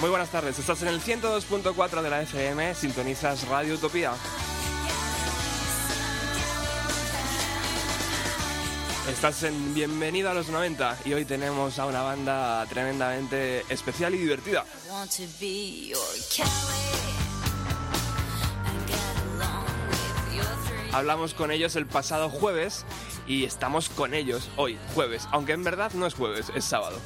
Muy buenas tardes, estás en el 102.4 de la FM, sintonizas Radio Utopía. Estás en Bienvenido a los 90 y hoy tenemos a una banda tremendamente especial y divertida. Hablamos con ellos el pasado jueves y estamos con ellos hoy, jueves, aunque en verdad no es jueves, es sábado.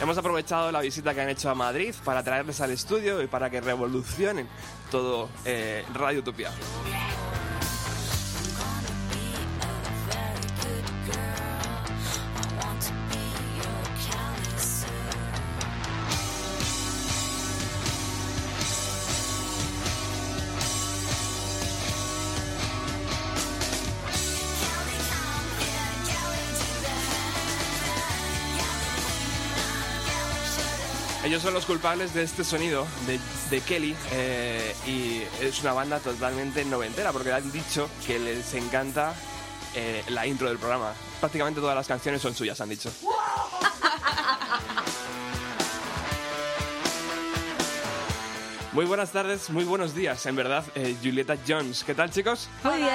Hemos aprovechado la visita que han hecho a Madrid para traerles al estudio y para que revolucionen todo eh, Radio Utopía. Son los culpables de este sonido de, de Kelly eh, y es una banda totalmente noventera porque han dicho que les encanta eh, la intro del programa. Prácticamente todas las canciones son suyas, han dicho. Muy buenas tardes, muy buenos días, en verdad, eh, Julieta Jones. ¿Qué tal, chicos? Muy bien.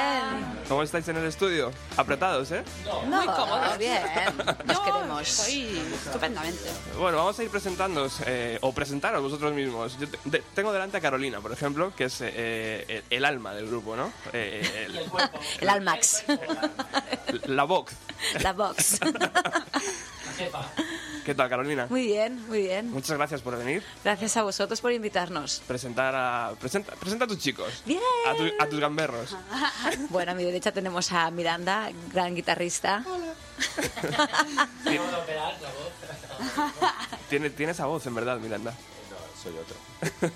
¿Cómo estáis en el estudio? Apretados, ¿eh? Muy cómodos. Bien. Nos queremos. Estoy estupendamente. Bueno, vamos a ir presentándoos eh, o presentaros vosotros mismos. Yo te- de- tengo delante a Carolina, por ejemplo, que es eh, el, el alma del grupo, ¿no? Eh, el- El Almax. la voz. La box. ¿Qué tal, Carolina? Muy bien, muy bien. Muchas gracias por venir. Gracias a vosotros por invitarnos. Presentar a. Presenta, presenta a tus chicos. Bien. A, tu- a tus gamberros. Bueno, a mi derecha tenemos a Miranda, gran guitarrista. Tiene, tiene esa voz, en verdad, Miranda. soy otro.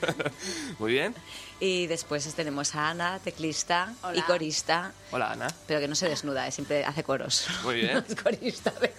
Muy bien. Y después tenemos a Ana, teclista y corista. Hola, Ana. Pero que no se desnuda, eh, siempre hace coros. Muy bien. Es corista. de-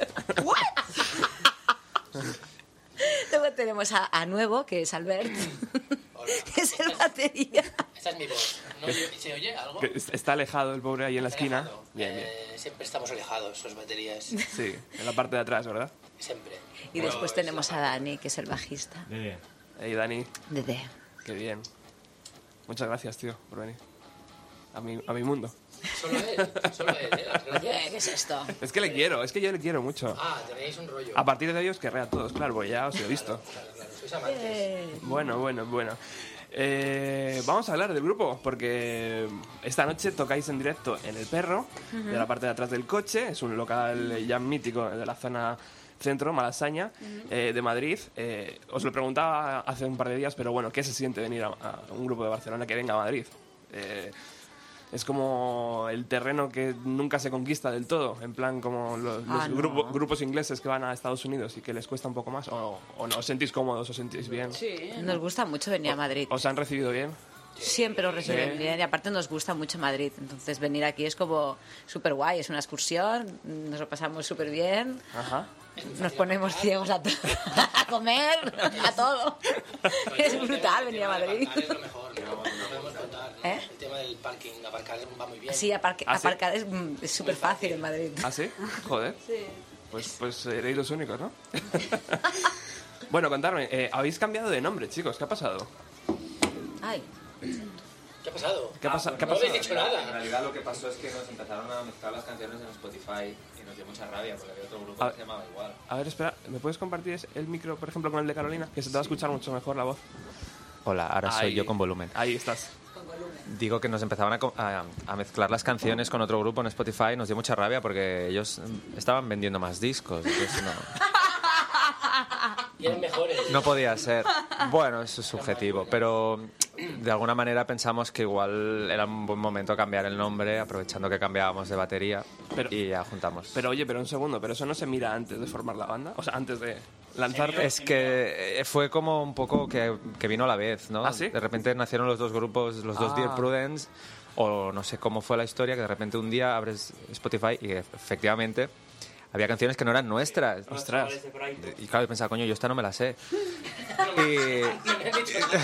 Luego tenemos a, a Nuevo, que es Albert. que es el batería. Esa es mi voz. ¿No se, oye algo? Está alejado el pobre ahí en la esquina. Bien, bien. Eh, siempre estamos alejados, los baterías. Sí, en la parte de atrás, ¿verdad? Siempre. Y después tenemos a Dani, que es el bajista. Hey, Dani. De D. Qué bien. Muchas gracias, tío, por venir. A mi, a mi mundo. Solo él, solo él, ¿eh? Las gracias. ¿Qué es esto? Es que le quiero, es que yo le quiero mucho. Ah, tenéis un rollo. A partir de ellos querré a todos, claro, porque ya os he visto. Claro, claro, sois amantes. Bueno, bueno, bueno. Eh, vamos a hablar del grupo, porque esta noche tocáis en directo en El Perro, de la parte de atrás del coche. Es un local ya mítico de la zona centro, Malasaña, eh, de Madrid. Eh, os lo preguntaba hace un par de días, pero bueno, ¿qué se siente venir a, a un grupo de Barcelona que venga a Madrid? Eh, es como el terreno que nunca se conquista del todo, en plan como los, los Ah, no. grupo- grupos ingleses que van a Estados Unidos y que les cuesta un poco más, o, o no, os sentís cómodos, os sentís bien, Nos gusta mucho venir a Madrid. os han recibido bien. Siempre nos reciben Sí. bien y aparte nos gusta mucho Madrid. Entonces venir aquí es como súper guay, es una excursión, nos lo pasamos súper bien, Ajá. nos ponemos ciegos a, to- a comer, a todo. Es brutal venir a Madrid. ¿Eh? Parking, aparcar va muy bien. Sí, aparque- ¿Ah, sí? aparcar es mm, es súper fácil en Madrid. ¿Ah, sí? Joder. Pues, pues seréis los únicos, ¿no? bueno, contarme, eh, habéis cambiado de nombre, chicos, ¿qué ha pasado? Ay, ¿Qué ha pasado? ¿Qué ha pasa- qué ha no habéis pasado? dicho En nada. realidad lo que pasó es que nos empezaron a mezclar las canciones en Spotify y nos dio mucha rabia porque había otro grupo A- que se llamaba igual. A ver, espera, ¿me puedes compartir el micro, por ejemplo, con el de Carolina? Que se te va a escuchar mucho mejor la voz. Hola, ahora Ahí. soy yo con volumen. Ahí estás. Digo que nos empezaban a co- a, a mezclar las canciones con otro grupo en Spotify. Nos dio mucha rabia porque ellos mm, estaban vendiendo más discos. entonces no, Y eran mejores. no podía ser. Bueno, eso es subjetivo, pero de alguna manera pensamos que igual era un buen momento cambiar el nombre, aprovechando que cambiábamos de batería Pero- y ya juntamos. Pero oye, pero un segundo, pero eso no se mira antes de formar la banda, o sea, antes de lanzarte. Es que eh, fue como un poco que, que vino a la vez, ¿no? ¿Ah, sí? De repente nacieron los dos grupos, los dos Ah. Dear Prudence, o no sé cómo fue la historia, que de repente un día abres Spotify y efectivamente había canciones que no eran nuestras. Ostras. Y claro, yo pensaba, coño, yo esta no me la sé. y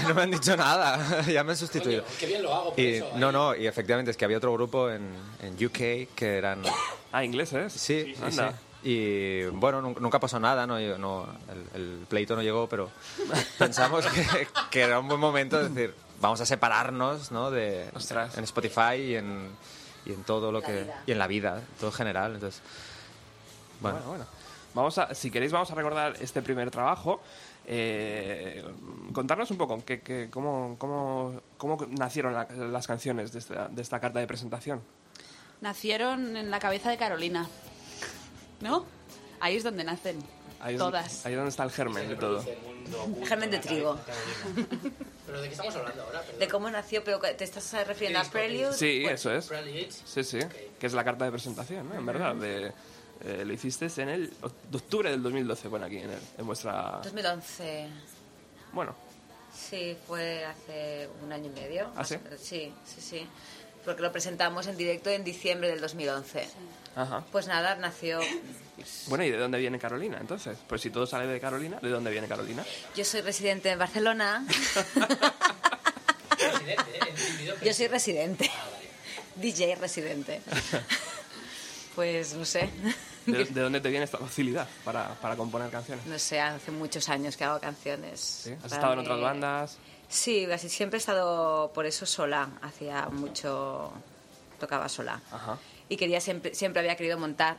no me han dicho nada, ya me han sustituido. Coño, qué bien lo hago por Y, eso. no, no, y efectivamente es que había otro grupo en, en UK que eran... Ah, ingleses. Sí, sí, Anda. sí. Y bueno, nun- nunca pasó nada, no, no, el, el pleito no llegó, pero pensamos que, que era un buen momento de decir, vamos a separarnos ¿no? de, Ostras. en Spotify y en, y en todo lo que... Y en la vida, todo en general. Entonces, bueno, Bueno, bueno. Vamos a, si queréis, vamos a recordar este primer trabajo. Eh, contarnos un poco que, que- cómo, cómo, cómo nacieron la- las canciones de esta, de esta carta de presentación. Nacieron en la cabeza de Carolina. ¿No? Ahí es donde nacen. Ahí es, Todas. Ahí es donde está el germen de todo. Germen de trigo. ¿Pero de qué estamos hablando ahora? Perdón. De cómo nació, pero ¿te estás refiriendo a Prelude? Sí, Bueno, eso es. Sí, sí. Que es la carta de presentación, ¿no? En verdad. De, eh, lo hiciste en el de octubre del 2012, bueno, aquí en, el- en vuestra... 2011. Bueno, Sí, fue hace un año y medio. ¿Ah, sí? Sí, sí, sí. Porque lo presentamos en directo en diciembre del 2011. ajá. Pues nada, nació... Bueno, ¿y de dónde viene Carolina, entonces? Pues si todo sale de Carolina, ¿de dónde viene Carolina? Yo soy residente en Barcelona. Yo soy residente. DJ residente. Pues no sé. ¿De, de dónde te viene esta facilidad para, para componer canciones? No sé, hace muchos años que hago canciones. ¿Sí? ¿Has estado en otras bandas? Sí, casi siempre he estado por eso sola. Hacía mucho. tocaba sola. Ajá. Y quería siempre, siempre había querido montar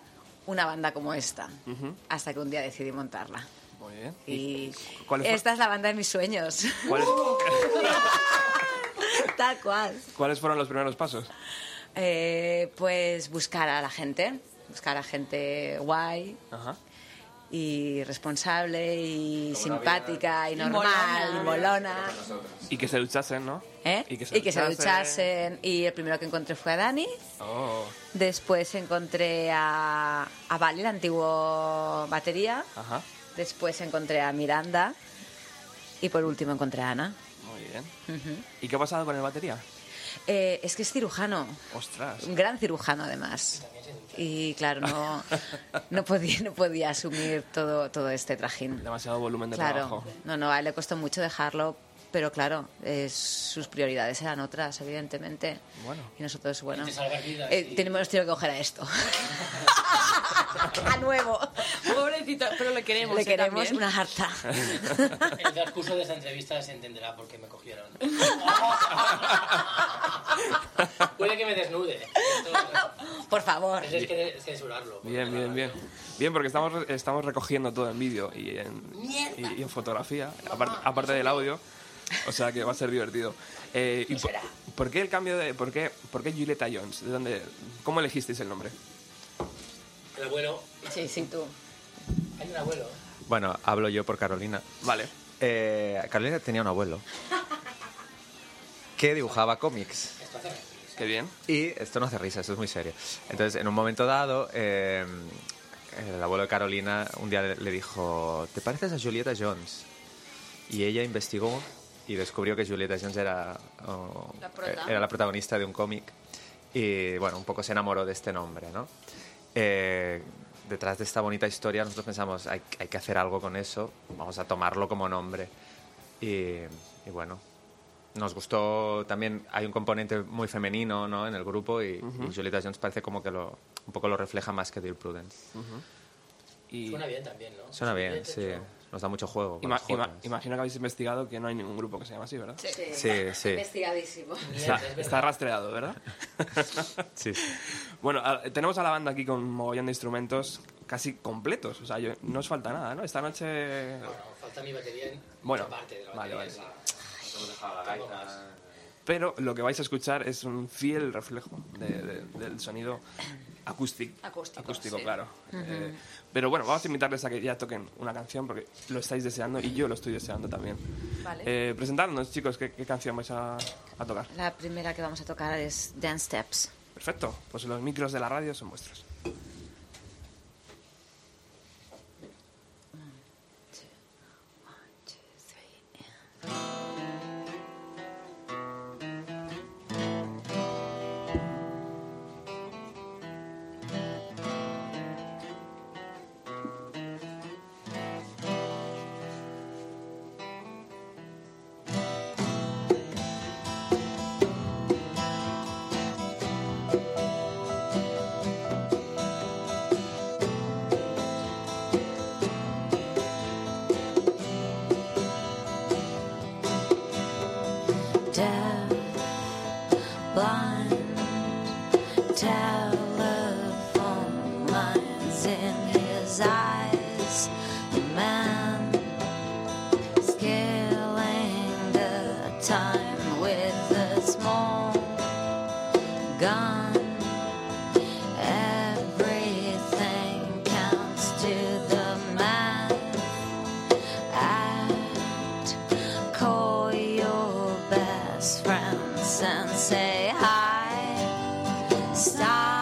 una banda como esta. Hasta que un día decidí montarla. Muy bien. Y fue- esta es la banda de mis sueños. ¿Cuáles, Tal cual. cuáles fueron los primeros pasos? Eh, pues buscar a la gente, buscar a gente guay Ajá. Y responsable y simpática y normal y molona. Y que se duchasen, ¿no? ¿eh? Y que se duchasen. duchasen. Y el primero que encontré fue a Dani. Oh, Después encontré a, a Vale, el antiguo batería. ajá. Después encontré a Miranda. Y por último encontré a Ana. Muy bien. ¿Y qué ha pasado con el batería? Eh, es que es cirujano. Ostras. Un gran cirujano, además. Y claro, no, no, podía, no podía asumir todo, todo este trajín. Demasiado volumen de Claro, trabajo. no, no, a él le costó mucho dejarlo, pero claro, eh, sus prioridades eran otras, evidentemente. Bueno. Y nosotros, bueno, eh, sí. tenemos tenido que coger a esto. a nuevo. Pobrecito, pero le queremos. Le ¿eh? queremos También. una harta. El transcurso de esta entrevista se entenderá por qué me cogieron. Puede que me desnude. Esto- Por favor. Eso es que censurarlo. Bien, bien, bien. Bien, porque estamos, estamos recogiendo todo en vídeo y en, y, y en fotografía, aparte, aparte del audio. O sea que va a ser divertido. Eh, y por, por qué el cambio de. ¿Por qué, por qué Julieta Jones? ¿De dónde, ¿Cómo elegisteis el nombre? El abuelo. Sí, sí, tú. Hay un abuelo. bueno, hablo yo por Carolina. Vale. Eh, Carolina tenía un abuelo que dibujaba cómics. Esto hace Qué bien. Y esto no hace risa, esto es muy serio. Entonces, en un momento dado, eh, el abuelo de Carolina un día le, le dijo, ¿te pareces a Julieta Jones? Y ella investigó y descubrió que Julieta Jones era, oh, La era la protagonista de un cómic. Y bueno, un poco se enamoró de este nombre, ¿no? Eh, detrás de esta bonita historia nosotros pensamos, hay, hay que hacer algo con eso, vamos a tomarlo como nombre. Y, y bueno, nos gustó también, hay un componente muy femenino ¿no? en el grupo y, y Julieta Jones parece como que lo, un poco lo refleja más que Dear Prudence. Y Suena bien también, ¿no? Suena bien, sí. Jones nos da mucho juego. Ima imagino que habéis investigado que no hay ningún grupo que se llama así, ¿verdad? Sí, sí. sí. sí. Investigadísimo. Está, rastreado, ¿verdad? sí. Bueno, tenemos a la banda aquí con un mogollón de instrumentos casi completos. O sea, yo, no os falta nada, ¿no? Esta noche. Bueno, falta mi batería bueno, parte de la batería. Vale, vale. Pero lo que vais a escuchar es un fiel reflejo de, del sonido Acústico. Acústico, Acústico claro. Eh, pero bueno, vamos a invitarles a que ya toquen una canción porque lo estáis deseando y yo lo estoy deseando también. Vale. Eh, chicos, ¿qué, ¿qué, canción vais a, a tocar? La primera que vamos a tocar es Dance Steps. Perfecto, pues los micros de la radio son vuestros. and say hi. Stop.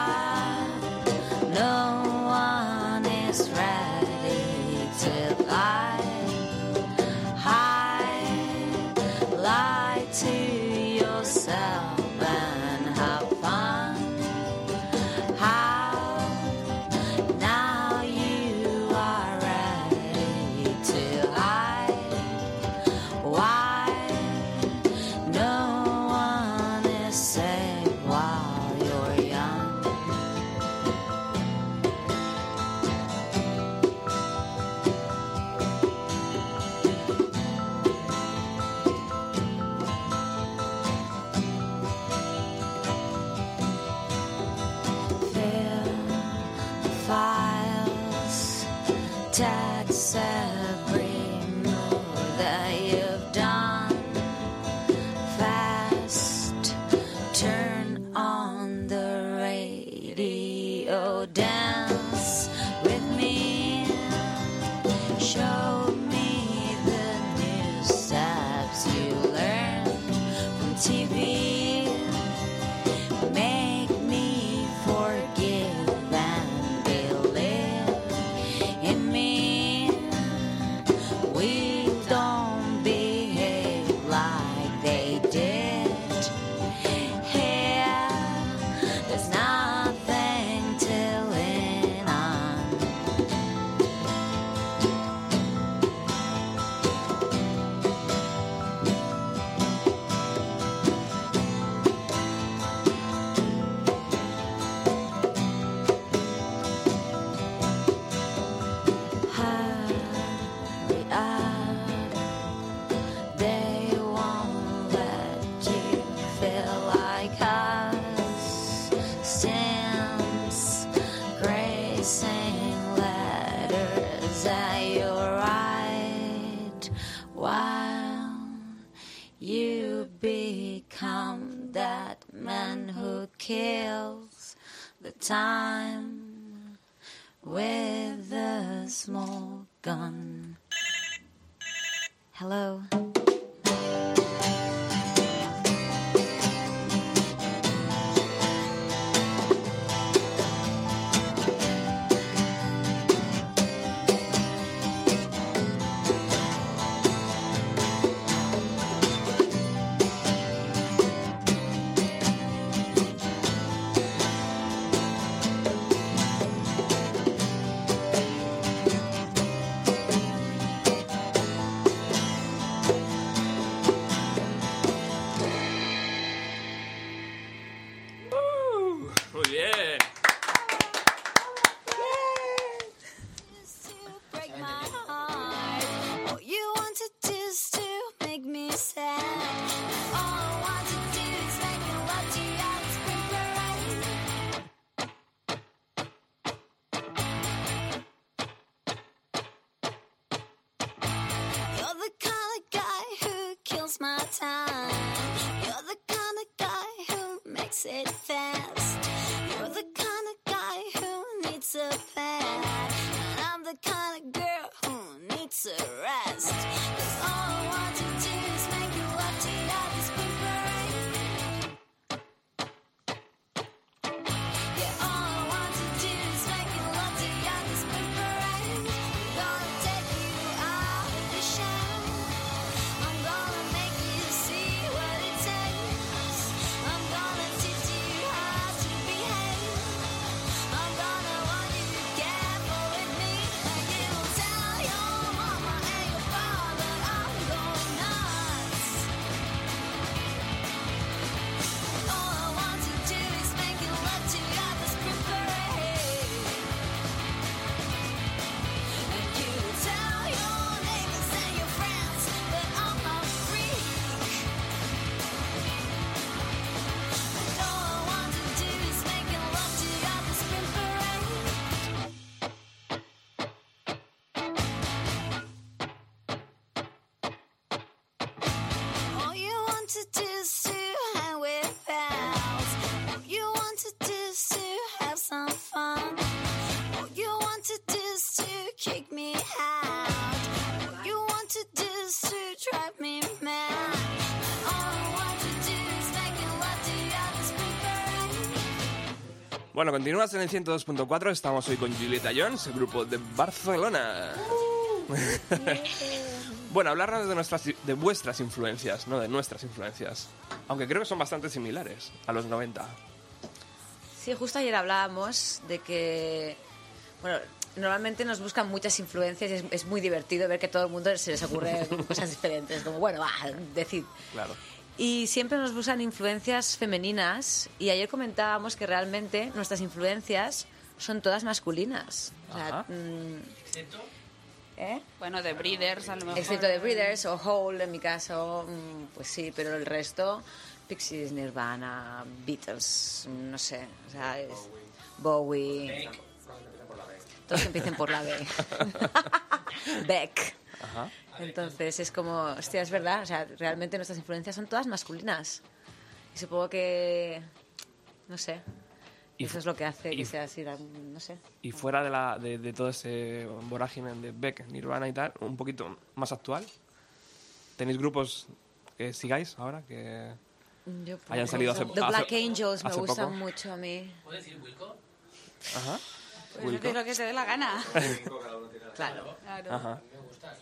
time with a small gun. Hello. Who needs a pad. And I'm the kind of girl who needs a rest. Bueno, continúas en el 102.4. Estamos hoy con Julieta Jones, el grupo de Barcelona. bueno, hablarnos de, nuestras, de vuestras influencias, no de nuestras influencias. Aunque creo que son bastante similares a los 90. Sí, justo ayer hablábamos de que, bueno, normalmente nos buscan muchas influencias y es, es muy divertido ver que todo el mundo se les ocurre cosas diferentes, como, bueno, va, decid. Claro. Y siempre nos buscan influencias femeninas y ayer comentábamos que realmente nuestras influencias son todas masculinas. O sea, mm, ¿eh? Bueno, de Breeders, a lo mejor. Excepto de Breeders o Hole, en mi caso, mm, pues sí, pero el resto, Pixies, Nirvana, Beatles, mm, no sé, o sea, es Bowie. Todos que empiecen por la B. Beck. Ajá. Entonces es como, hostia, es verdad, o sea, realmente nuestras influencias son todas masculinas. Y supongo que, no sé, Y eso es lo que hace y que sea así, no sé. Y fuera de, la, de, de todo ese vorágine de Beck, Nirvana y tal, un poquito más actual. ¿Tenéis grupos que sigáis ahora? Que Yo, hayan salido hace The hace- Black Angels me hace gustan poco? mucho a mí. ¿Puedes decir Wilco? Ajá. Pues Wilco. es lo que te dé la gana. Claro. Claro. Ajá. A mí me gustan.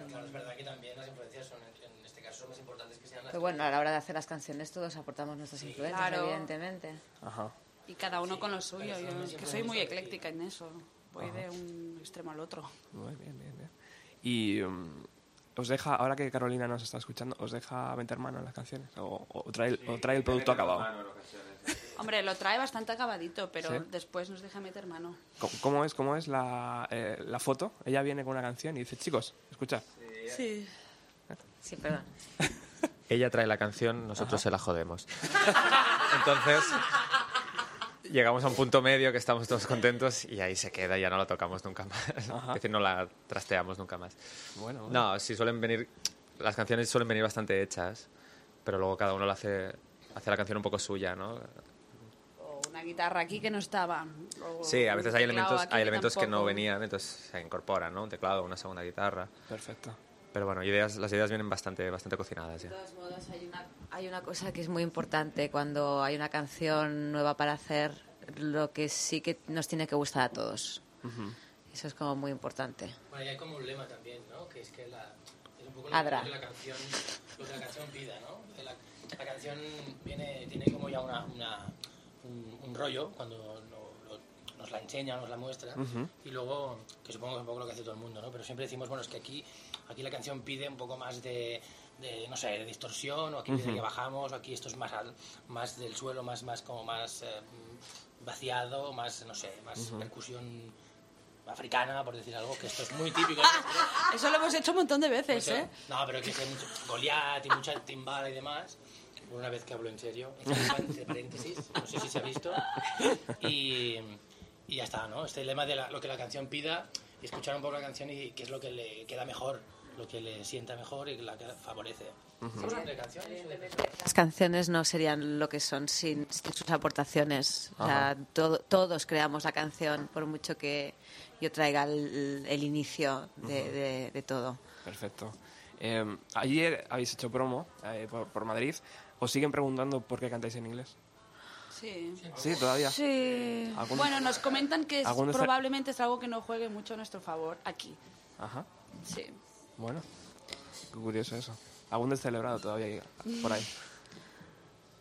Pero claro, es verdad que también las influencias son, en, en este caso, son más importantes que sean las Pero bueno, a la hora de hacer las canciones todos aportamos nuestras influencias, Claro. evidentemente. Ajá. Y cada uno con lo suyo. Yo es que soy muy ecléctica en eso. Voy de un extremo al otro. Muy bien, bien, bien. Y mm, os deja, ahora que Carolina nos está escuchando, ¿os deja meter mano en las canciones? ¿O, o trae, el- o trae el producto acabado? Hombre, lo trae bastante acabadito, pero ¿Sí? después nos deja meter mano. ¿Cómo, cómo es, cómo es la, eh, la foto? Ella viene con una canción y dice, chicos, escuchad. Sí. Sí, perdón. Ella trae la canción, nosotros se la jodemos. Entonces, llegamos a un punto medio que estamos todos contentos y ahí se queda ya no la tocamos nunca más. Es decir, no la trasteamos nunca más. Bueno, bueno. No, sí suelen venir, las canciones suelen venir bastante hechas, pero luego cada uno la hace, hace la canción un poco suya, ¿no? O una guitarra aquí que no estaba. o Sí, a veces hay elementos, hay elementos que no venían, entonces se incorporan, ¿no? Un teclado, una segunda guitarra. Perfecto. Pero bueno, ideas, las ideas vienen bastante, bastante cocinadas ya. De todos modos, hay una, hay una cosa que es muy importante cuando hay una canción nueva para hacer, lo que sí que nos tiene que gustar a todos. Eso es como muy importante. Bueno, y hay como un lema también, ¿no? Que es que la, es un poco lo, Adra. lo que la canción, lo que la canción pida, ¿no? Que La, la canción viene, tiene como ya una, una- un, un rollo cuando lo- lo- nos la enseña, nos la muestra, y luego, que supongo que es un poco lo que hace todo el mundo, ¿no? Pero siempre decimos, bueno, es que aquí, aquí la canción pide un poco más de, de, no sé, de distorsión, o aquí pide que bajamos, o aquí esto es más, al- más del suelo, más, más como más eh, vaciado, más, no sé, más percusión africana, por decir algo, que esto es muy típico. Eso lo hemos hecho un montón de veces, Pues, ¿eh? No, pero que hay mucho Goliat y mucha timbala y demás. Una vez que hablo en serio, entre paréntesis, no sé si se ha visto. Y, y ya está, ¿no? Este lema de la- lo que la canción pida y escuchar un poco la canción y qué es lo que le queda mejor, lo que le sienta mejor y la que favorece. ¿De canciones Las canciones no serían lo que son sin, sin sus aportaciones. O sea, todo- todos creamos la canción, por mucho que yo traiga el, el inicio de, de- de todo. Perfecto. Eh, ayer habéis hecho promo eh, por, por Madrid. ¿Os siguen preguntando por qué cantáis en inglés? Sí. Sí, todavía. Sí. ¿Algún- Bueno, nos comentan que es- ¿Algún de- probablemente es algo que no juegue mucho a nuestro favor aquí. Ajá. Sí. Bueno, qué curioso eso. ¿Algún descelebrado todavía por ahí?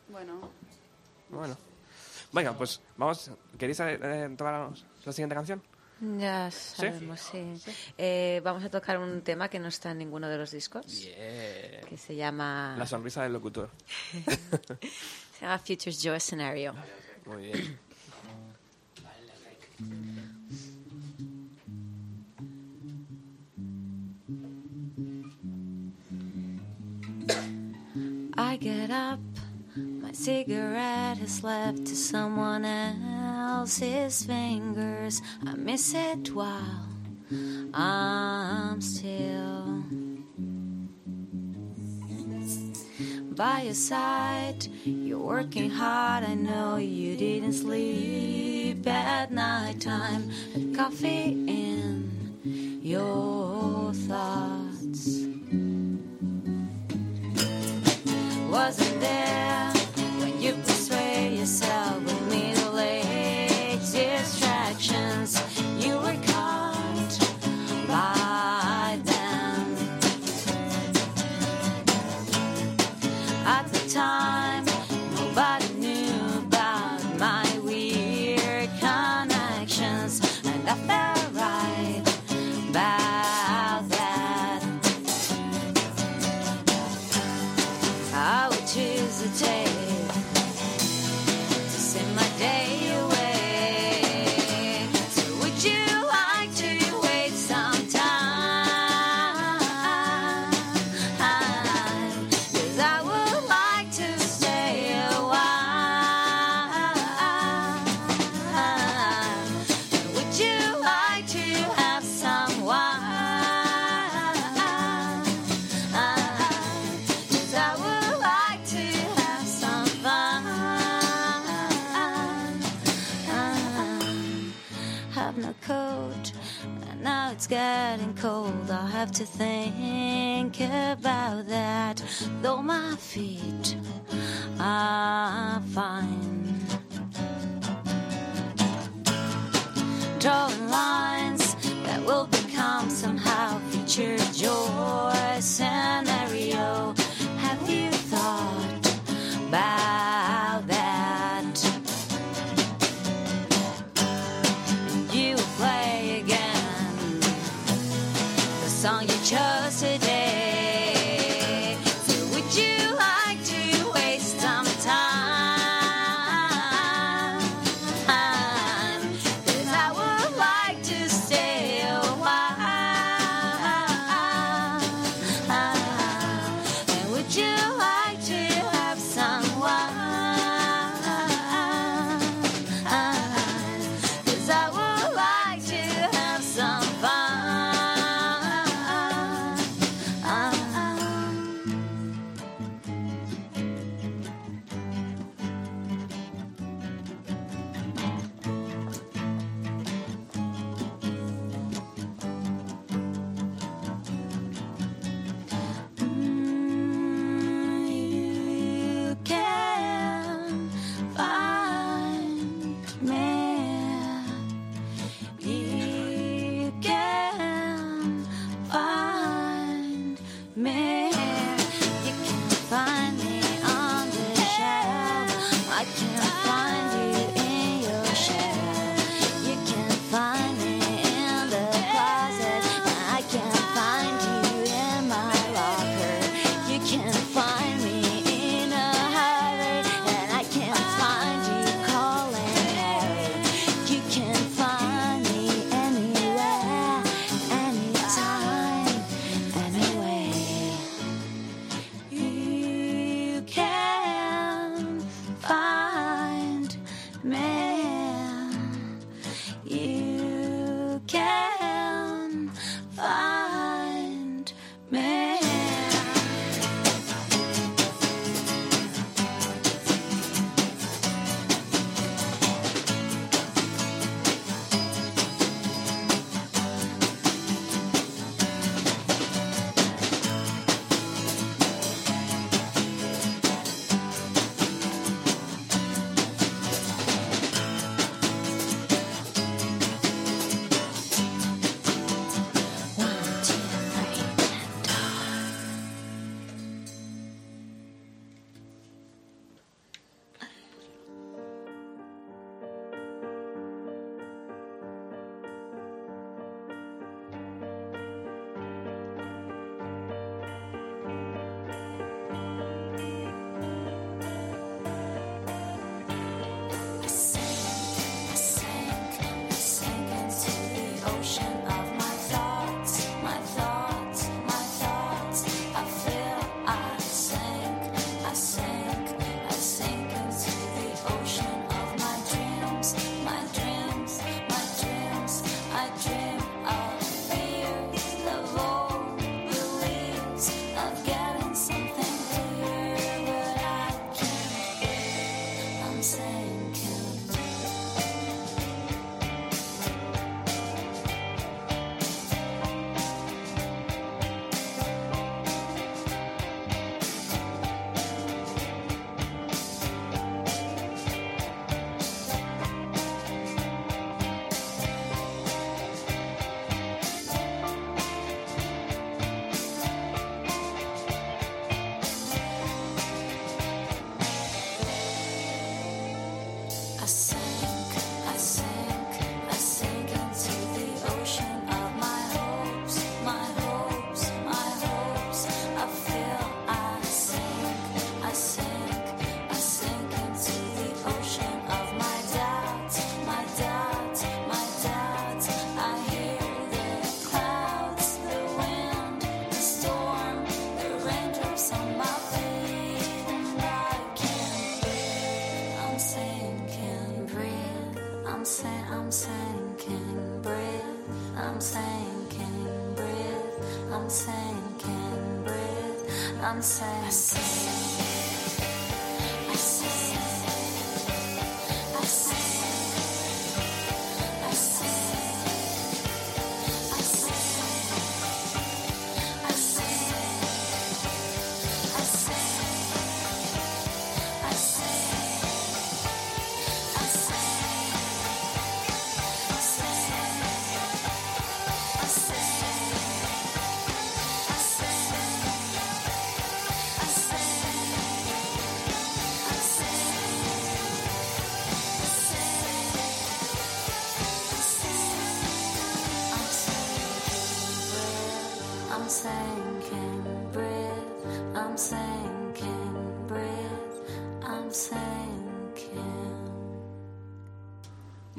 Bueno, Bueno. Venga, pues vamos. ¿Queréis eh, tocar la siguiente canción? Ya sabemos, sí. Eh, vamos a tocar un tema que no está en ninguno de los discos, Bien. Que se llama, La sonrisa del locutor. se llama Futures Joy Scenario. Muy bien. I get up, my cigarette has left to someone else's fingers. I miss it while I'm still by your side. You're working hard, I know you didn't sleep at nighttime. Had coffee in your thoughts. wasn't there cold. I'll have to think about that. Though my feet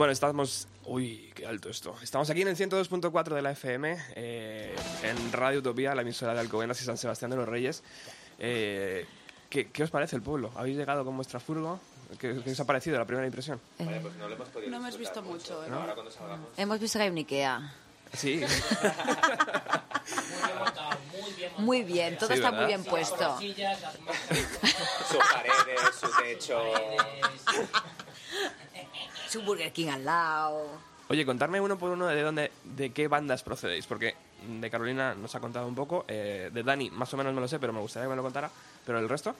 Bueno, estamos... Uy, qué alto esto. Estamos aquí en el 102.4 de la FM, eh, en Radio Utopía, la emisora de Alcobendas y San Sebastián de los Reyes. Eh, ¿qué, qué os parece el pueblo? ¿Habéis llegado con vuestra furgo? ¿Qué, qué os ha parecido la primera impresión? Vale, pues no lo hemos podido No hemos visto mucho, ¿no? Ahora cuando salgamos. Hemos visto que hay un Ikea. Sí, Muy bien todo Sí, está muy bien puesto. Las sillas, las mesas, Sus paredes, su techo. Su Burger King al lado. Oye, contarme uno por uno de dónde, de qué bandas procedéis, porque de Carolina nos ha contado un poco, eh, de Dani más o menos me lo sé, pero me gustaría que me lo contara, pero el resto,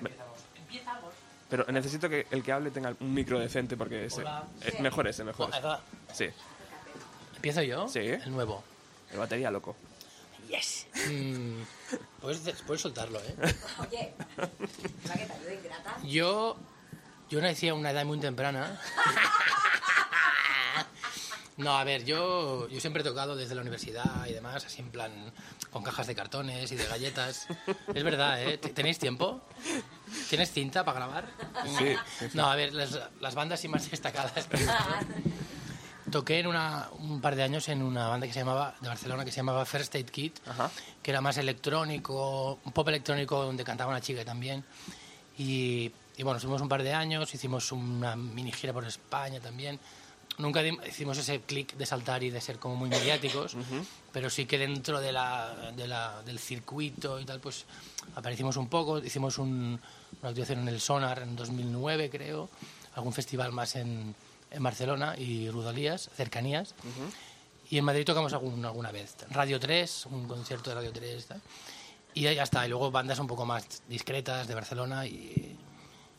Empezamos. pero necesito que el que hable tenga un micro decente porque ese, eh, mejor ese, mejor ese. Sí, ¿Empiezo yo? Sí. El nuevo. el batería loco. Yes. Mm, puedes, puedes soltarlo, ¿eh? Oye, ¿la que te ayuda ingrata? Yo, yo nací a una edad muy temprana. No, a ver, yo, yo siempre he tocado desde la universidad y demás, así en plan con cajas de cartones y de galletas. Es verdad, ¿eh? ¿Te- ¿Tenéis tiempo? ¿Tienes cinta para grabar? Sí, sí, No, a ver, las, las bandas sí más destacadas. Toqué en una, un par de años en una banda que se llamaba, de Barcelona que se llamaba First Aid Kit, Ajá. que era más electrónico, un pop electrónico donde cantaba una chica también. Y, y bueno, estuvimos un par de años, hicimos una mini gira por España también. Nunca hicimos ese clic de saltar y de ser como muy mediáticos, pero sí que dentro de la, de la- del circuito y tal, pues aparecimos un poco. Hicimos un- una actuación en el Sonar en 2009, creo, algún festival más en, en Barcelona y Rudolías, cercanías. Y en Madrid tocamos algún, alguna vez. Radio 3, un concierto de Radio 3. tal. Y ya está. Y luego bandas un poco más discretas de Barcelona y,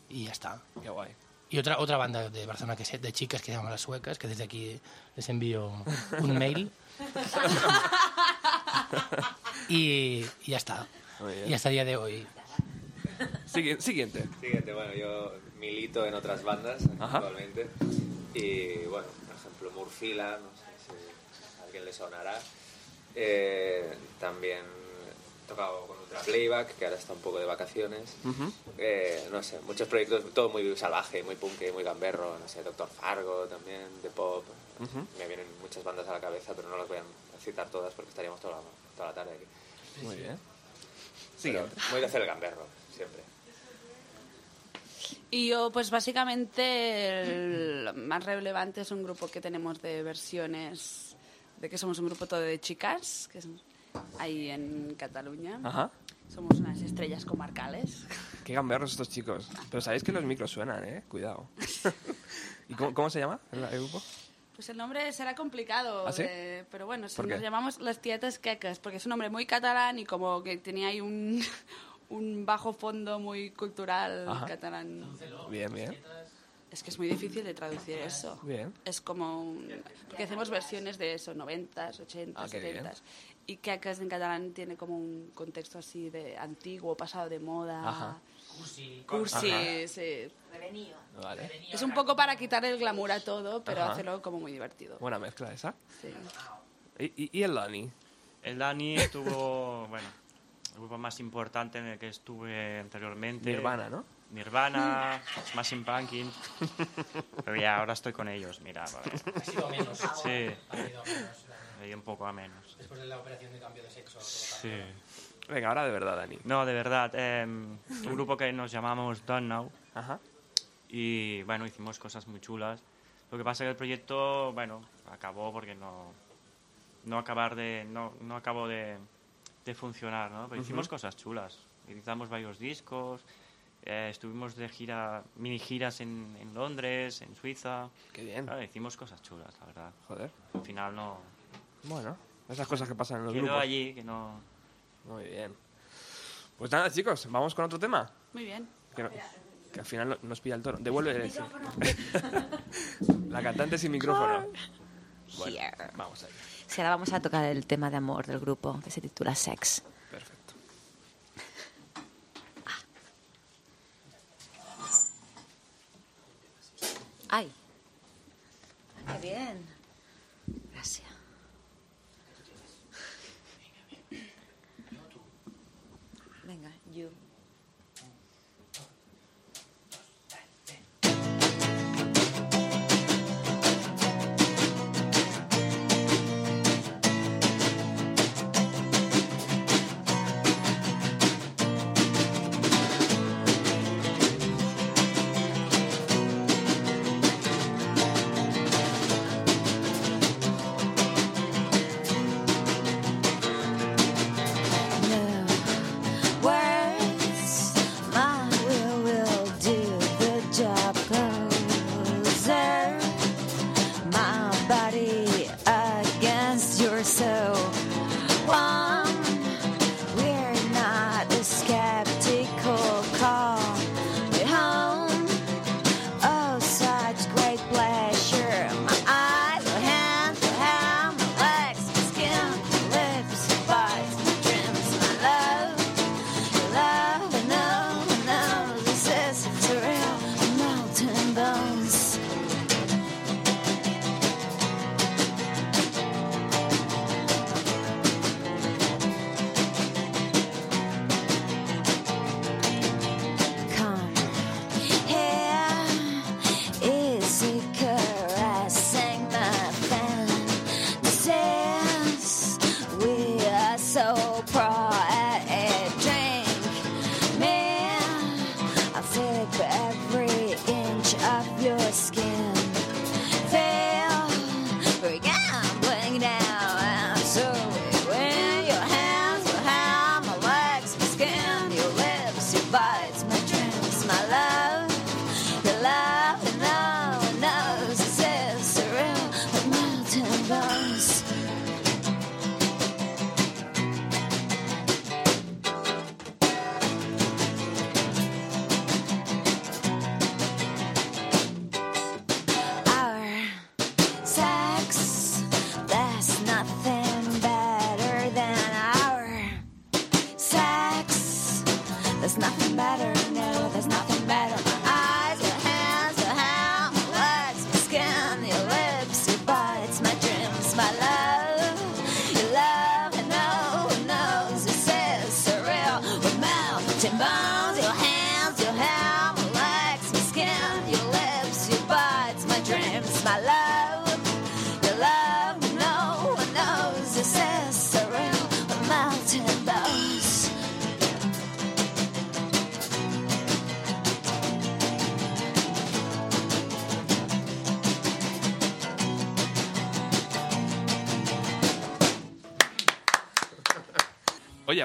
y ya está. Qué guay. Y otra, otra banda de Barcelona que se- de chicas que se llaman Las Suecas, que desde aquí les envío un mail. y, y ya está. Y hasta el día de hoy. Sigui- siguiente. Siguiente, bueno, yo milito en otras bandas Ajá. actualmente. Y bueno, por ejemplo, Murfila, no sé si a alguien le sonará. Eh, también tocado con Ultra Playback, que ahora está un poco de vacaciones. Eh, no sé, muchos proyectos, todo muy salvaje, muy punk, muy gamberro, no sé, Doctor Fargo también, de pop. Me vienen muchas bandas a la cabeza, pero no las voy a citar todas porque estaríamos toda la, toda la tarde aquí. Muy bien. Siguiente. muy de hacer el gamberro, siempre. Y yo, pues básicamente, el más relevante es un grupo que tenemos de versiones, de que somos un grupo todo de chicas, que ahí en Cataluña. Ajá. Somos unas estrellas comarcales. Qué gamberros estos chicos. Pero sabéis que los micros suenan, ¿eh? Cuidado. ¿Y cómo, cómo se llama el, el grupo? Pues el nombre será complicado, ¿Ah, sí? de- pero bueno, si ¿Por nos qué? llamamos las tietas quecas, porque es un nombre muy catalán y como que tenía ahí un, un bajo fondo muy cultural Ajá. catalán. Bien, bien. Es que es muy difícil de traducir eso. Bien. Es como... un- Porque hacemos versiones de eso, 90s, 80s, Ah. 70s. Y quecas en catalán tiene como un contexto así de antiguo, pasado de moda. Ajá. Cursi. Cursi, Ajá. sí. Vale. Es un poco para quitar el glamour a todo, pero Ajá. hacerlo como muy divertido. Buena mezcla esa. Sí. ¿Y, y, y el Dani? El Dani estuvo, bueno, el grupo más importante en el que estuve anteriormente. Nirvana, ¿no? Nirvana, Smashing Pumpkins. Pero ya ahora estoy con ellos, mira. vale. Ha sido menos. Sí, Ha ido a menos. Ido un poco a menos. Después de la operación de cambio de sexo. Sí. Venga, ahora de verdad, Dani. No, de verdad, eh, un grupo que nos llamamos Done Now. Ajá. Y bueno, hicimos cosas muy chulas. Lo que pasa es que el proyecto, bueno, acabó porque no, no acabar de no, no acabó de, de funcionar, ¿no? Pero hicimos Ujú. cosas chulas. Editamos varios discos, eh, estuvimos de gira, mini giras en, en Londres, en Suiza. Qué bien. Claro, hicimos cosas chulas, la verdad. Joder. Al final no... Bueno, esas cosas que pasan en los Quedó grupos. allí, que no... Muy bien. Pues nada, chicos, vamos con otro tema. Muy bien. Que, no- que al final no- nos pilla el toro. Devuelve ese. La cantante sin micrófono. Bueno, Here. vamos ahí. Sí, ahora vamos a tocar el tema de amor del grupo, que se titula Sex. Perfecto. ¡Ay! ¡Qué bien!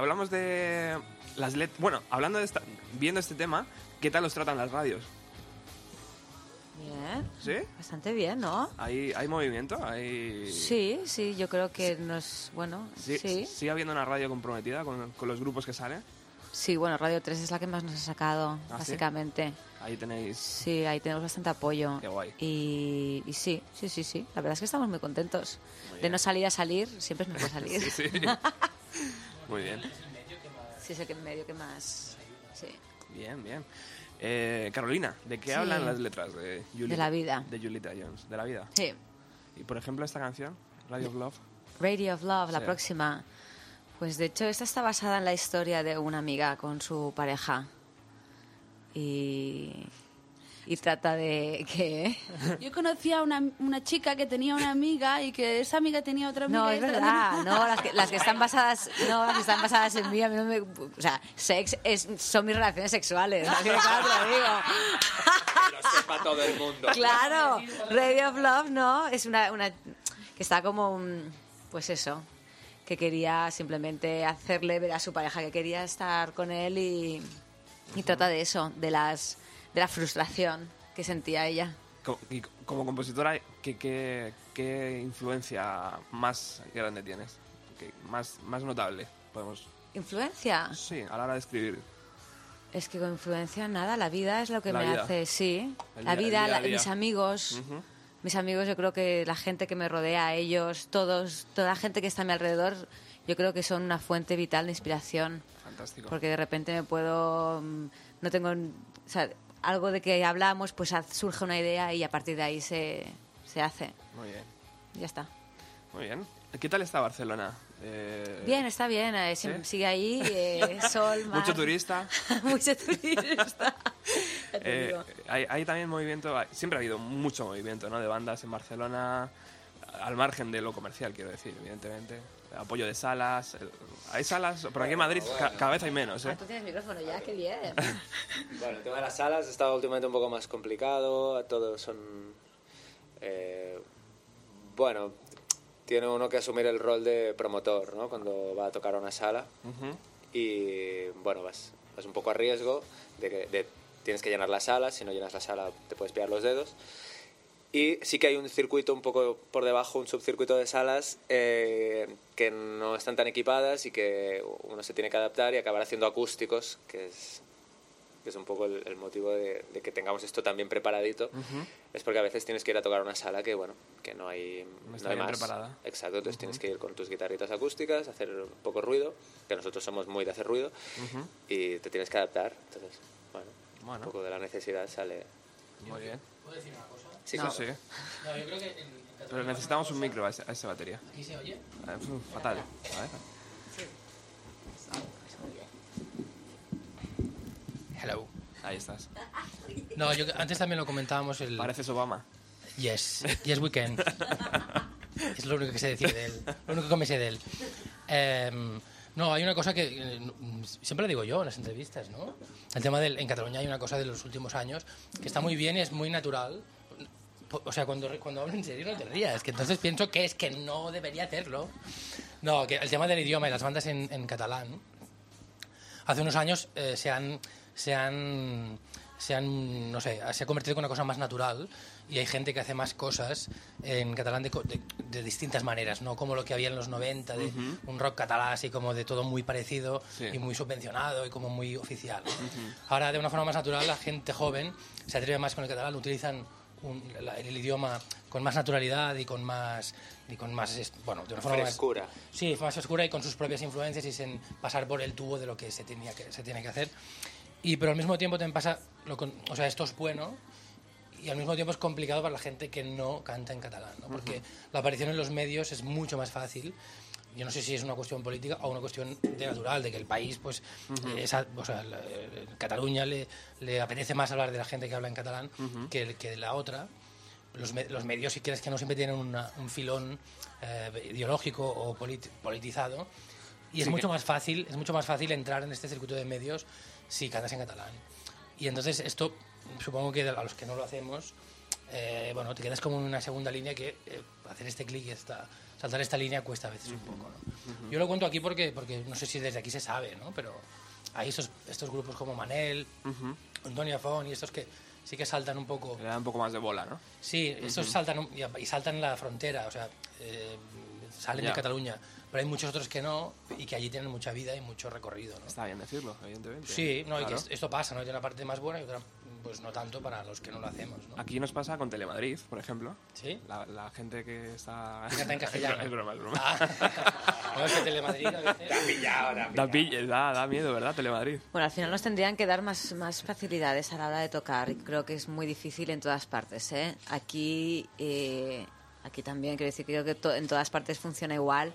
Hablamos de las letras. Bueno, hablando de esta, viendo este tema, ¿qué tal los tratan las radios? Bien, ¿Sí? bastante bien, ¿no? ¿Hay, hay movimiento? ¿Hay... Sí, sí, yo creo que nos, bueno, Sí- sí. ¿Sigue habiendo una radio comprometida con, con los grupos que salen? Sí, bueno, Radio 3 es la que más nos ha sacado, ¿Ah, sí? básicamente. Ahí tenéis... Sí, ahí tenemos bastante apoyo. Qué guay. Y, y sí, sí, sí, sí. La verdad es que estamos muy contentos. de no salir a salir, siempre es mejor salir. Sí, sí. Muy bien. Sí, es el que medio que más. Sí. Bien, bien. Eh, Carolina, ¿de qué Sí. hablan las letras de Julieta, De la vida. De Julieta Jones, de la vida. Sí. Y por ejemplo esta canción, Radio of Love. Radio of Love, la Sí. próxima. Pues de hecho, esta está basada en la historia de una amiga con su pareja. Y. Y trata de que. Yo conocía a una, una chica que tenía una amiga y que esa amiga tenía otra amiga. No, es verdad. tenía- No, las que, las que están basadas, no, las que están basadas en mí, a mí no me, o sea, sex es, son mis relaciones sexuales. Así de claro te lo digo. Que lo sepa todo el mundo. Claro, Radio of Love, ¿no? Es una, una que está como un- pues eso, que quería simplemente hacerle ver a su pareja que quería estar con él y, y trata de eso, de las de la frustración que sentía ella. Y como compositora, ¿qué, qué, qué influencia más grande tienes? ¿Qué más, más notable? Podemos... ¿Influencia? Sí, a la hora de escribir. Es que con influencia nada, la vida es lo que La me vida. hace, sí. El la día- vida, día a la- día. mis amigos, mis amigos, yo creo que la gente que me rodea, ellos, todos, toda la gente que está a mi alrededor, yo creo que son una fuente vital de inspiración. Fantástico. Porque de repente me puedo, mm, no tengo, o sea, algo de que hablamos, pues surge una idea y a partir de ahí se, se hace. Muy bien. Ya está. Muy bien. ¿Qué tal está Barcelona? Eh, Bien, está bien, eh, ¿sí? sigue ahí, eh, sol, mar. Mucho turista. Mucho turista. Eh, hay, hay también movimiento, siempre ha habido mucho movimiento ¿no? de bandas en Barcelona, al margen de lo comercial, quiero decir, evidentemente. Apoyo de salas. eh, Hay salas, por aquí en Madrid ca- cada vez hay menos. Ah, ¿eh? tú tienes micrófono ya, qué bien. Bueno, el tema de las salas está últimamente un poco más complicado. Todos son. eh, bueno, tiene uno que asumir el rol de promotor, ¿no? Cuando va a tocar a una sala. Ujú. Y bueno, vas, vas un poco a riesgo de que de- tienes que llenar la sala. Si no llenas la sala, te puedes pillar los dedos. Y sí que hay un circuito un poco por debajo, un subcircuito de salas eh, que no están tan equipadas y que uno se tiene que adaptar y acabar haciendo acústicos, que es, que es un poco el, el motivo de, de que tengamos esto tan bien preparadito. Es porque a veces tienes que ir a tocar una sala que, bueno, que no hay, No está hay bien más. preparada. Exacto, entonces tienes que ir con tus guitarritas acústicas, hacer un poco ruido, que nosotros somos muy de hacer ruido, y te tienes que adaptar. Entonces, bueno, Bueno. un poco de la necesidad sale... Muy bien. ¿Puedo decir una cosa? Sí, Sí. No, yo creo que en, Pero necesitamos un micro a, ese- a esa batería. ¿Aquí se oye? Eh, fatal. A ver. Hello. Ahí estás. No, yo antes también lo comentábamos el... Pareces Obama. Yes, yes we can. es lo único que sé decir de él, lo único que me sé de él. Em, no, hay una cosa que eh, siempre lo digo yo en las entrevistas, ¿no? El tema del en Cataluña hay una cosa de los últimos años que está muy bien y es muy natural. O sea, cuando, cuando hablo en serio no te rías, que entonces pienso que es que no debería hacerlo. No, que el tema del idioma y las bandas en, en catalán, hace unos años eh, se han se han se han no sé se ha convertido en una cosa más natural y hay gente que hace más cosas en catalán de, de- de distintas maneras no como lo que había en los 90 de un rock catalán así como de todo muy parecido Sí. y muy subvencionado y como muy oficial ¿no? ahora de una forma más natural la gente joven se atreve más con el catalán utilizan un- la- el idioma con más naturalidad y con más y con más bueno de una forma más- Frescura. Sí, más oscura y con sus propias influencias y sin pasar por el tubo de lo que se, tenía que, se tiene que hacer. Y pero al mismo tiempo también pasa, lo con- o sea, esto es bueno y al mismo tiempo es complicado para la gente que no canta en catalán, ¿no? porque la aparición en los medios es mucho más fácil. Yo no sé si es una cuestión política o una cuestión de natural, de que el país, pues, esa- o sea, la- eh, Cataluña le, le apetece más hablar de la gente que habla en catalán que, que de la otra. Los, me- los medios, si quieres que no siempre tienen una- un filón eh, ideológico o polit- politizado, y es Sí mucho que- más fácil, es mucho más fácil entrar en este circuito de medios si cantas en catalán. Y entonces esto, supongo que a los que no lo hacemos, eh, bueno, te quedas como en una segunda línea que eh, hacer este clic y esta, saltar esta línea cuesta a veces un poco. ¿no? Yo lo cuento aquí porque, porque no sé si desde aquí se sabe, ¿no? pero hay estos, estos grupos como Manel, Antonio Afón y estos que sí que saltan un poco Le da un poco más de bola, ¿no? Sí, estos saltan y, saltan la frontera, o sea, eh, salen Ya. de Cataluña, pero hay muchos otros que no y que allí tienen mucha vida y mucho recorrido, ¿no? Está bien decirlo, evidentemente. Sí, no, y que Claro. es- esto pasa, ¿no? Hay una parte más buena y otra, pues no tanto para los que no lo hacemos, ¿no? Aquí nos pasa con Telemadrid, por ejemplo. ¿Sí? La, la gente que está... Que canta en castellano. es broma, es broma. Ah, no, es que Telemadrid a veces... Da, pill- da, da miedo, ¿verdad? Telemadrid. Bueno, al final nos tendrían que dar más, más facilidades a la hora de tocar. Creo que es muy difícil en todas partes. ¿eh? Aquí, eh, aquí también, quiero decir, creo que to- en todas partes funciona igual.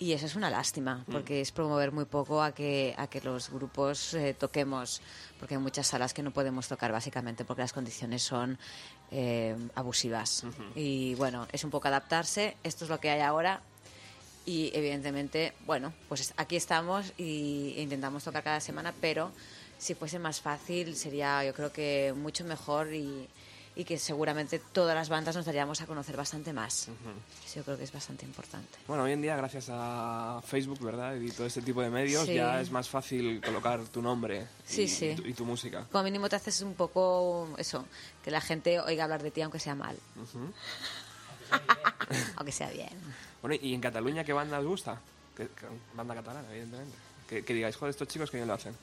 Y eso es una lástima, porque es promover muy poco a que, a que los grupos eh, toquemos, porque hay muchas salas que no podemos tocar básicamente porque las condiciones son eh, abusivas. Y bueno, es un poco adaptarse, esto es lo que hay ahora, y evidentemente, bueno, pues es- aquí estamos y e intentamos tocar cada semana, pero si fuese más fácil sería yo creo que mucho mejor y, y que seguramente todas las bandas nos daríamos a conocer bastante más. Eso yo creo que es bastante importante. Bueno, hoy en día, gracias a Facebook, ¿verdad? Y todo este tipo de medios, Sí. ya es más fácil colocar tu nombre Sí, y, sí. y tu, y tu música. Como mínimo te haces un poco eso, que la gente oiga hablar de ti aunque sea mal. aunque sea bien. Bueno, ¿y en Cataluña qué banda os gusta? Que- que- banda catalana, evidentemente. Que, que digáis, joder, estos chicos que bien lo hacen.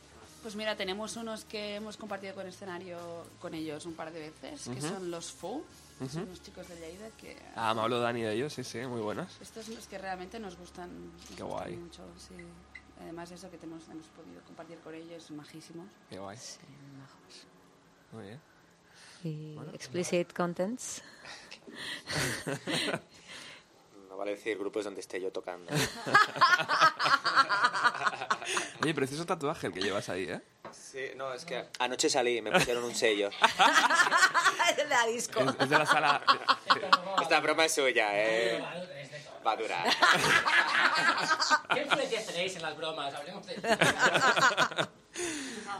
Pues mira, tenemos unos que hemos compartido con escenario con ellos un par de veces, que son los Fou, que son unos chicos de Lleida que... Ah, me habló Dani de ellos, sí, sí, muy buenas. Estos son los que realmente nos gustan, nos Qué gustan guay. mucho, sí. Además de eso que tenemos, hemos podido compartir con ellos, majísimos. Qué guay. Muy bien. Y explicit contents. Vale decir grupos donde esté yo tocando. Oye, precioso tatuaje el que llevas ahí, ¿eh? Sí, no, es que anoche salí y me pusieron un sello. de la disco. Es, es de la sala... Esta broma es suya, ¿eh? Va a durar. ¿Qué influencias tenéis en las bromas? Hablemos de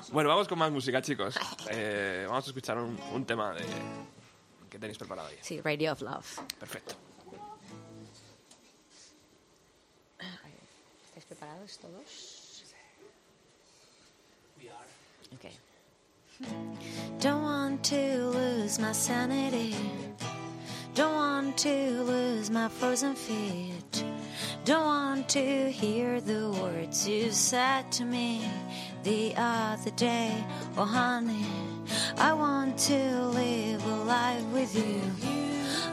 Bueno, vamos con más música, chicos. Eh, vamos a escuchar un, un tema de... que tenéis preparado ahí. Sí, Radio of Love. Perfecto. Preparados todos? Okay. Don't want to lose my sanity. Don't want to lose my frozen feet. Don't want to hear the words you said to me the other day. Oh, honey, I want to live a life with you.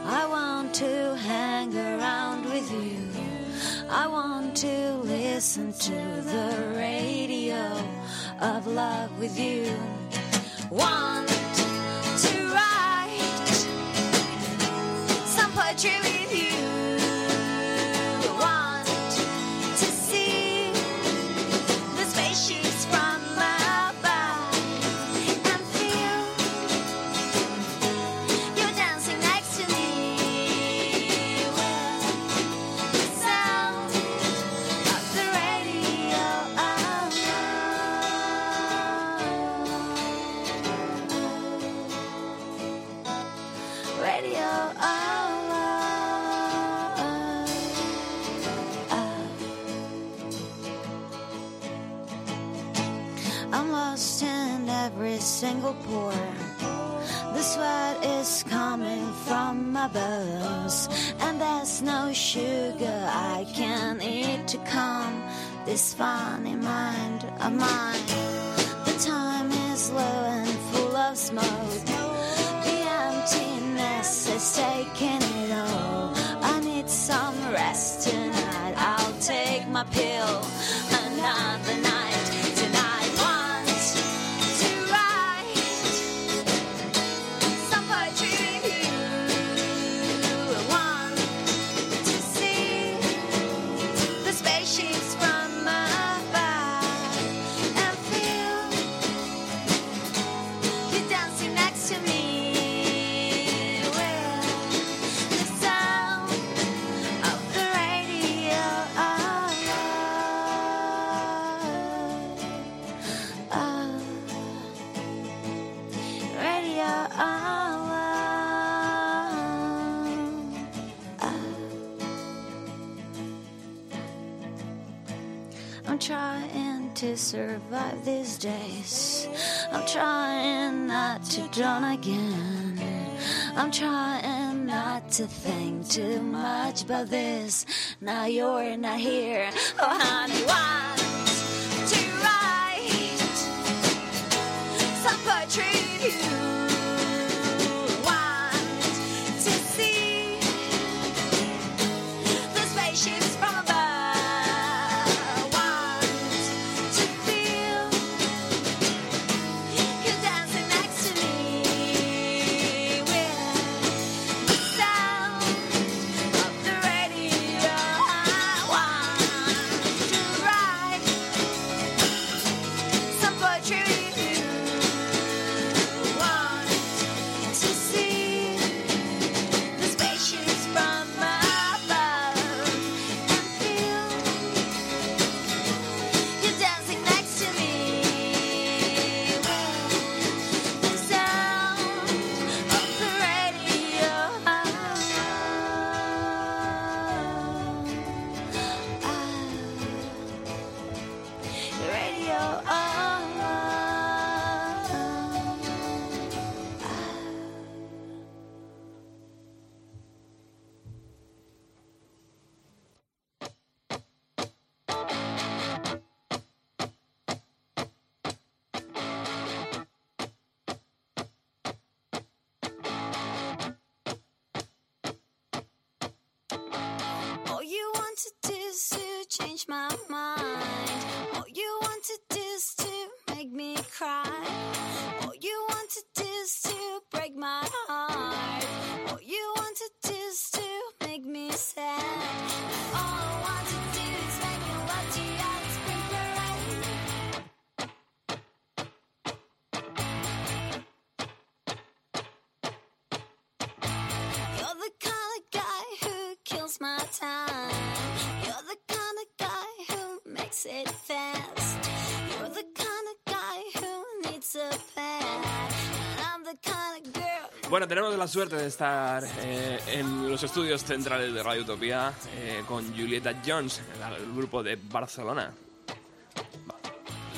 I want to hang around with you. I want to listen to the radio of love with you. Want to write some poetry The sweat is coming from my bones, and there's no sugar I can eat to calm this funny mind of mine. The time is low and full of smoke. The emptiness is taking it all. I need some rest tonight. I'll take my pill survive these days. I'm trying not to drown again. I'm trying not to think too much about this. Now you're not here. Oh, honey, want kills my time. You're the kind of guy who makes it fast. You're the kind of guy who needs a pad. I'm the kind of girl. Bueno, tenemos la suerte de estar eh, en los estudios centrales de Radio Utopía eh, con Julieta Jones, el, el grupo de Barcelona.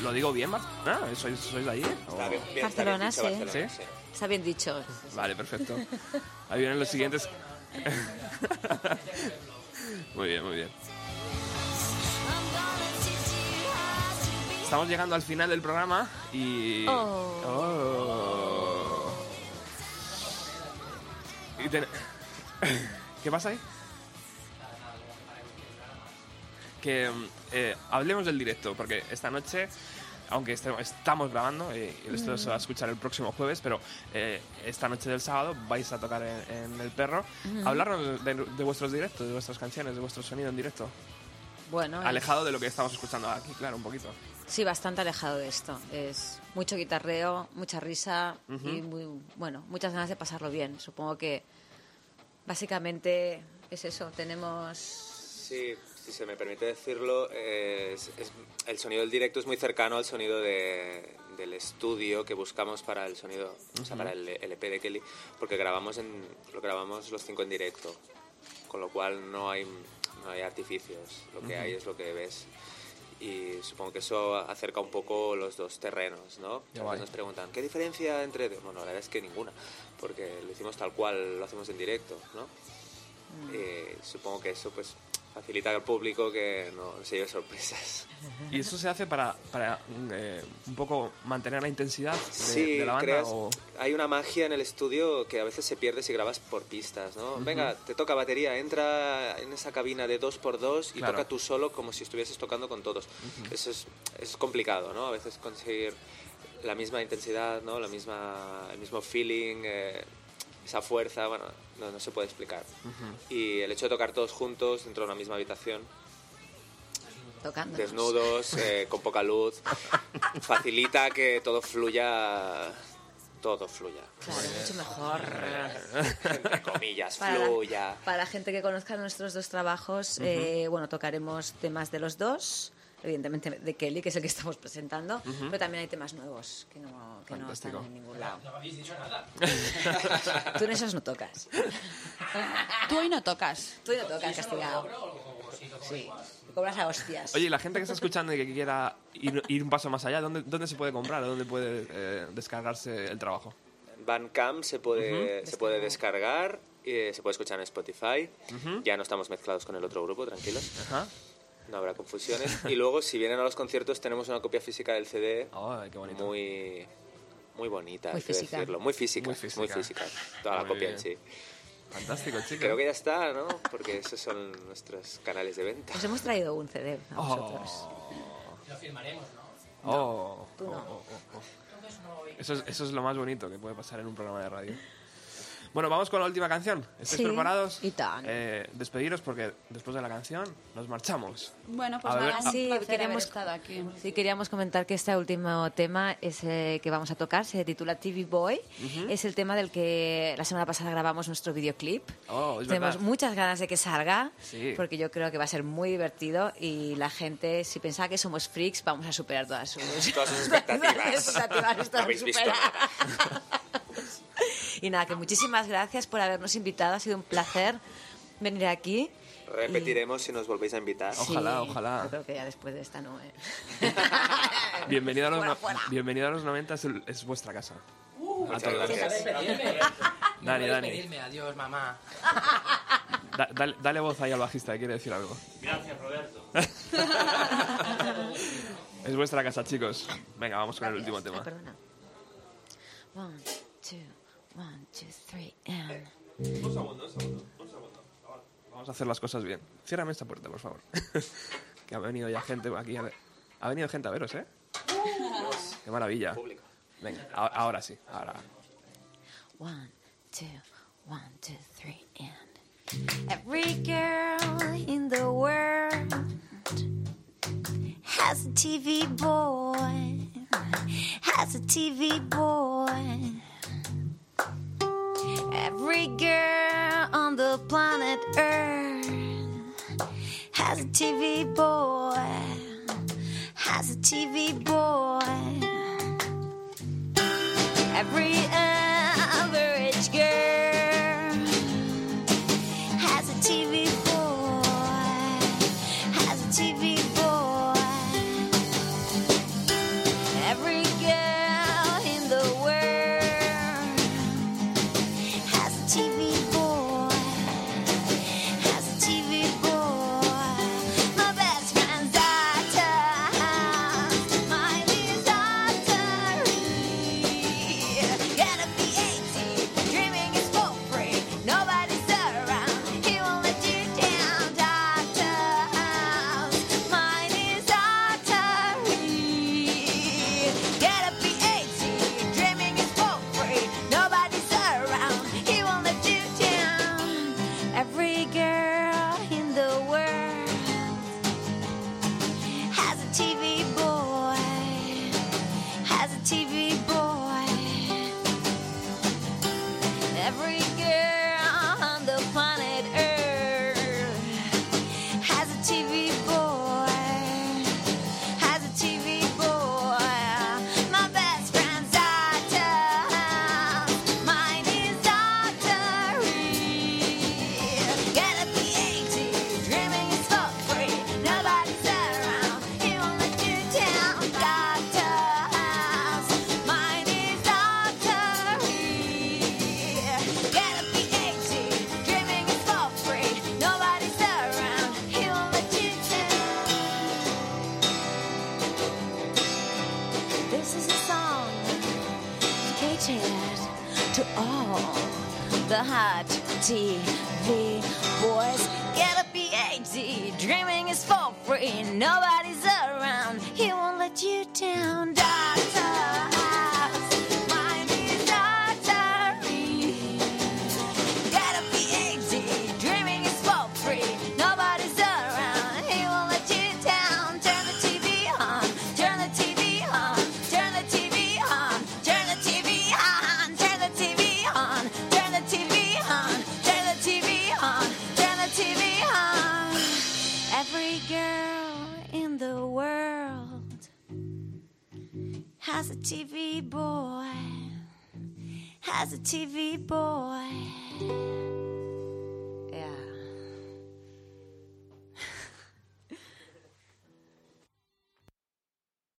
¿Lo digo bien, Barcelona? ¿Sois, sois de allí? ¿O- Está bien, bien, está bien Barcelona, dicho, sí. Barcelona, ¿Sí? sí. Está bien dicho. Vale, perfecto. Ahí vienen los siguientes. muy bien, muy bien. Estamos llegando al final del programa y... Oh. Oh. Y ten- ¿Qué pasa ahí? Que eh, hablemos del directo, porque esta noche, aunque este- estamos grabando, y y esto se va a escuchar el próximo jueves, pero eh, esta noche del sábado vais a tocar en, en El Perro. Hablarnos de, de vuestros directos, de vuestras canciones, de vuestro sonido en directo. Bueno, es- Alejado de lo que estamos escuchando aquí, claro, un poquito. Sí, bastante alejado de esto. Es mucho guitarreo, mucha risa y muy, bueno, muchas ganas de pasarlo bien. Supongo que básicamente es eso. Tenemos Sí, si se me permite decirlo, es- es- el sonido del directo es muy cercano al sonido de- del estudio que buscamos para el sonido, o sea, para el LP de Kelly, porque grabamos en, lo grabamos los cinco en directo, con lo cual no hay, no hay artificios, lo que hay es lo que ves. Y supongo que eso acerca un poco los dos terrenos, ¿no? Veces nos preguntan, ¿qué diferencia entre...? Bueno, la verdad es que ninguna, porque lo hicimos tal cual lo hacemos en directo, ¿no? Eh, supongo que eso pues facilita al público que no se lleve sorpresas. ¿Y eso se hace para, para eh, un poco mantener la intensidad de, sí, de la banda? creas- o- hay una magia en el estudio que a veces se pierde si grabas por pistas, ¿no? Venga, te toca batería, entra en esa cabina de dos por dos y Claro. toca tú solo como si estuvieses tocando con todos. Eso es, es complicado, ¿no? A veces conseguir la misma intensidad, ¿no? La misma, el mismo feeling, eh, esa fuerza, bueno, no, no se puede explicar. Y el hecho de tocar todos juntos dentro de una misma habitación tocando. desnudos, eh, con poca luz, facilita que todo fluya, todo fluya, Claro, mucho mejor. entre comillas, Para fluya. para la gente que conozca nuestros dos trabajos, eh, bueno, tocaremos temas de los dos, evidentemente de Kelly, que es el que estamos presentando, pero también hay temas nuevos que no, que no están en ningún lado. No habéis dicho nada. Tú en esos no tocas. Tú hoy no tocas. Tú no tocas, castigado. Sí, te cobras a hostias. Oye, y la gente que está escuchando y que quiera ir, ir un paso más allá, ¿dónde, dónde se puede comprar? ¿Dónde puede eh, descargarse el trabajo? Bandcamp se puede, se puede descargar, eh, se puede escuchar en Spotify. Ya no estamos mezclados con el otro grupo, tranquilos, Ajá. No habrá confusiones. Y luego, si vienen a los conciertos, tenemos una copia física del CD Ay, qué bonito. muy, muy bonita, Muy hay que física. decirlo. Muy física, Muy muy física. Toda la copia bien. en sí. Fantástico, chicos. Creo que ya está, ¿no? Porque esos son nuestros canales de venta. Os hemos traído un CD a vosotros. Oh, Lo firmaremos, ¿no? oh, Tú no. oh, oh, oh, oh. Eso, es, eso es lo más bonito que puede pasar en un programa de radio. Bueno, vamos con la última canción. ¿Estáis Sí, preparados? y tan. Eh, despediros porque después de la canción nos marchamos. Bueno, pues A ver, nada, un Sí, queríamos- aquí. Sí, queríamos comentar que este último tema es, eh, que vamos a tocar se titula TV Boy. Es el tema del que la semana pasada grabamos nuestro videoclip. Oh, es Tenemos verdad. muchas ganas de que salga, Sí. porque yo creo que va a ser muy divertido y la gente, si pensaba que somos freaks, vamos a superar todas sus, Todas sus expectativas. todas las expectativas habéis visto. y nada, que muchísimas gracias por habernos invitado. Ha sido un placer venir aquí. Repetiremos si nos volvéis a invitar. Ojalá, ojalá. Yo creo que ya después de esta no, ¿eh? Bienvenido a los, Fuera, fuera. bienvenido a los 90, es, el- es vuestra casa. Muchas todos. gracias. Dani, Dani. Adiós, mamá. Da- dale, dale voz ahí al bajista, que quiere decir algo. Gracias, Roberto. Es vuestra casa, chicos. Venga, vamos con el último Ay, tema. perdona. One, two, One, two, three, and... Vamos a hacer las cosas bien. Ciérrame esta puerta, por favor. que ha venido ya gente aquí a ver. Ha venido gente a veros, ¿eh? ¡Qué maravilla! Venga, ahora sí, ahora. One, two, one, two, three, and... Every girl in the world has a TV boy, has a TV boy. Every girl on the planet Earth has a TV boy, has a TV boy. Every